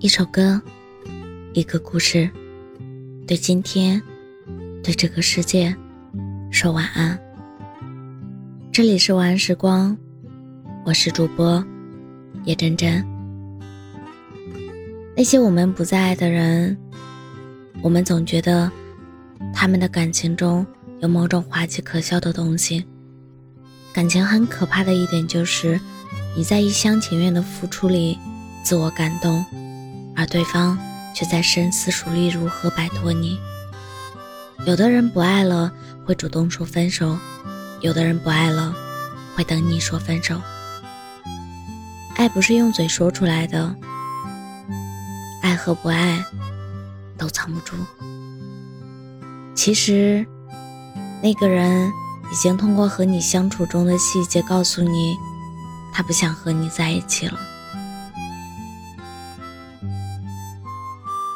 一首歌，一个故事，对今天，对这个世界，说晚安。这里是晚安时光，我是主播叶真真。那些我们不再爱的人，我们总觉得他们的感情中有某种滑稽可笑的东西。感情很可怕的一点就是，你在一厢情愿的付出里自我感动。而对方却在深思熟虑如何摆脱你。有的人不爱了会主动说分手，有的人不爱了会等你说分手。爱不是用嘴说出来的，爱和不爱都藏不住。其实，那个人已经通过和你相处中的细节告诉你，他不想和你在一起了。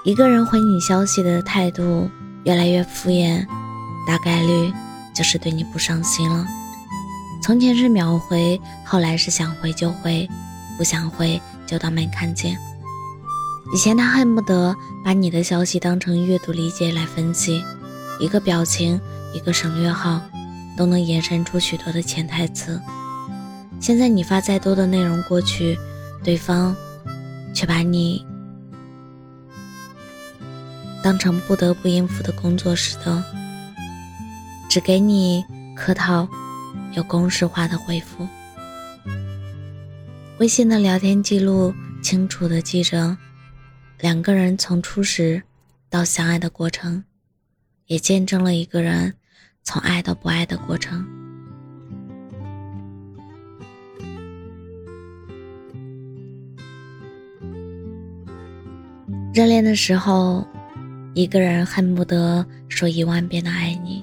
一个人回你消息的态度越来越敷衍，大概率就是对你不上心了。从前是秒回，后来是想回就回，不想回就当没看见。以前他恨不得把你的消息当成阅读理解来分析，一个表情，一个省略号，都能延伸出许多的潜台词。现在你发再多的内容过去，对方却把你。当成不得不应付的工作似的，只给你客套、有公式化的回复。微信的聊天记录清楚的记着两个人从初识到相爱的过程，也见证了一个人从爱到不爱的过程。热恋的时候。一个人恨不得说一万遍的爱你，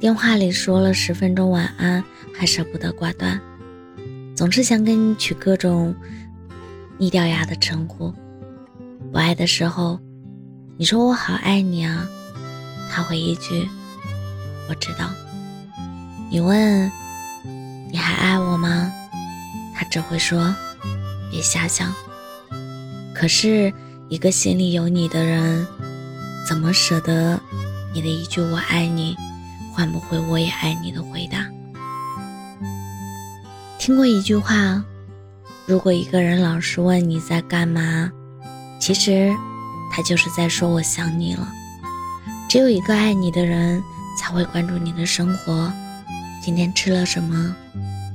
电话里说了十分钟晚安，还舍不得挂断，总是想给你取各种腻掉牙的称呼。不爱的时候，你说我好爱你啊，他回一句我知道。你问你还爱我吗？他只会说别瞎想。可是一个心里有你的人。怎么舍得你的一句“我爱你”换不回“我也爱你”的回答？听过一句话：如果一个人老是问你在干嘛，其实他就是在说我想你了。只有一个爱你的人才会关注你的生活，今天吃了什么，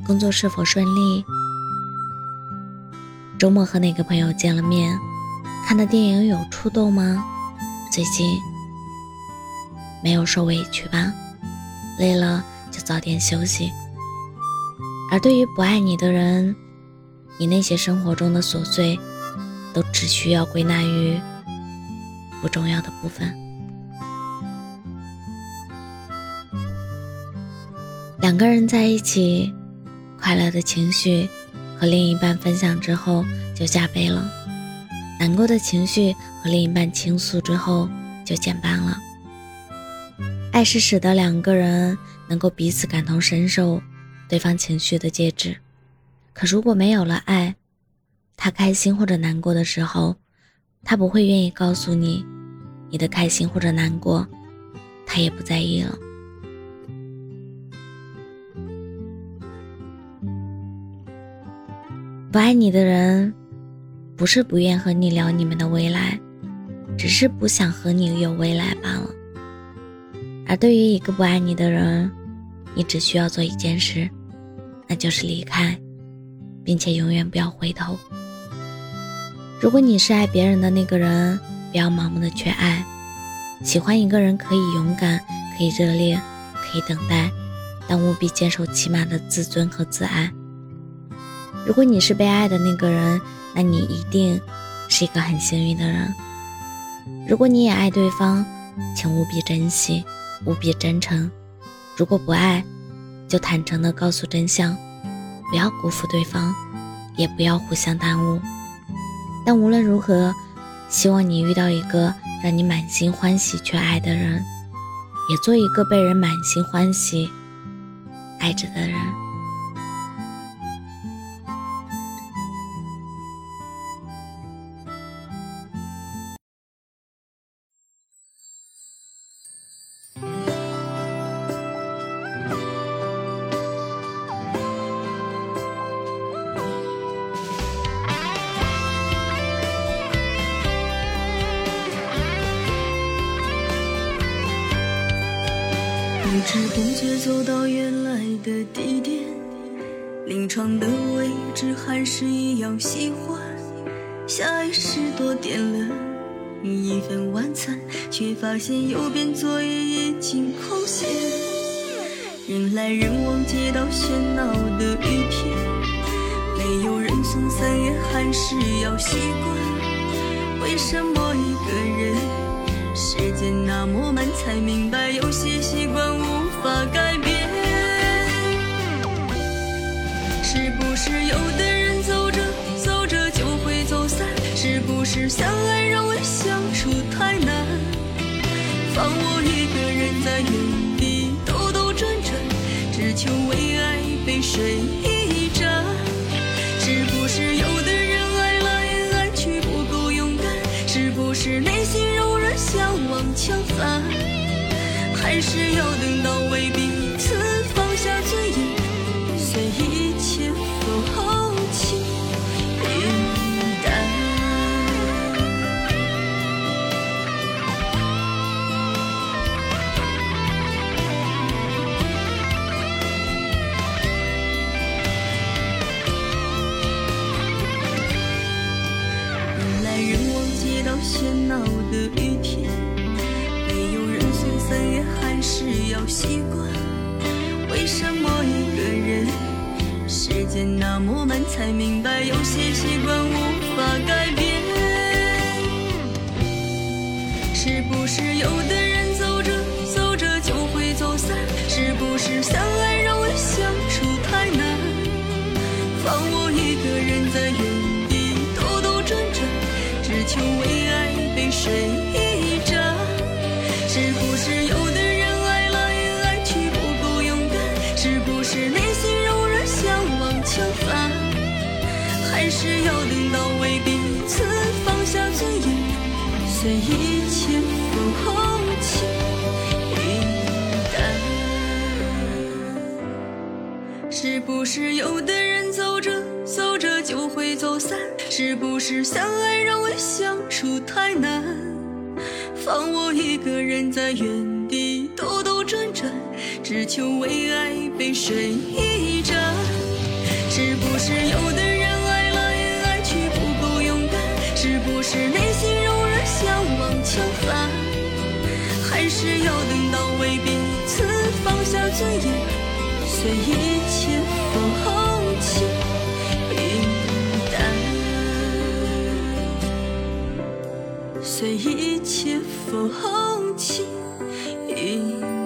工作是否顺利，周末和哪个朋友见了面，看的电影有触动吗？最近没有受委屈吧？累了就早点休息。而对于不爱你的人，你那些生活中的琐碎，都只需要归纳于不重要的部分。两个人在一起，快乐的情绪和另一半分享之后，就加倍了。难过的情绪和另一半倾诉之后就减半了。爱是使得两个人能够彼此感同身受对方情绪的介质，可如果没有了爱，他开心或者难过的时候，他不会愿意告诉你你的开心或者难过，他也不在意了。不爱你的人。不是不愿和你聊你们的未来，只是不想和你有未来罢了。而对于一个不爱你的人，你只需要做一件事，那就是离开，并且永远不要回头。如果你是爱别人的那个人，不要盲目的去爱。喜欢一个人可以勇敢，可以热烈，可以等待，但务必坚守起码的自尊和自爱。如果你是被爱的那个人，那你一定是一个很幸运的人。如果你也爱对方，请务必珍惜，务必真诚。如果不爱，就坦诚的告诉真相，不要辜负对方，也不要互相耽误。但无论如何，希望你遇到一个让你满心欢喜却爱的人，也做一个被人满心欢喜爱着的人。知不觉走到原来的地点，临床的位置还是一样喜欢。下意识多点了一份晚餐，却发现右边座椅已经空闲。人来人往，街道喧闹的雨天，没有人送伞也还是要习惯。为什么一个人？时间那么慢，才明白有些放我一个人在原地兜兜转转，只求为爱背水一战。是不是有的人爱来爱去不够勇敢？是不是内心柔软？想往强翻，还是要等到为彼此放下尊严，习惯。为什么一个人，时间那么慢，才明白有些习惯无法改变？是不是有的人走着走着就会走散？是不是相爱容易相处太难？放我一个人在彼此放下尊严，随一切风轻云淡。是不是有的人走着走着就会走散？是不是相爱让人相处太难？放我一个人在原地兜兜转转，只求为爱被水一战。是不是有的人？是不是内心柔软，向往前方？还是要等到为彼此放下尊严？随一切风起云淡。随一切风起云淡。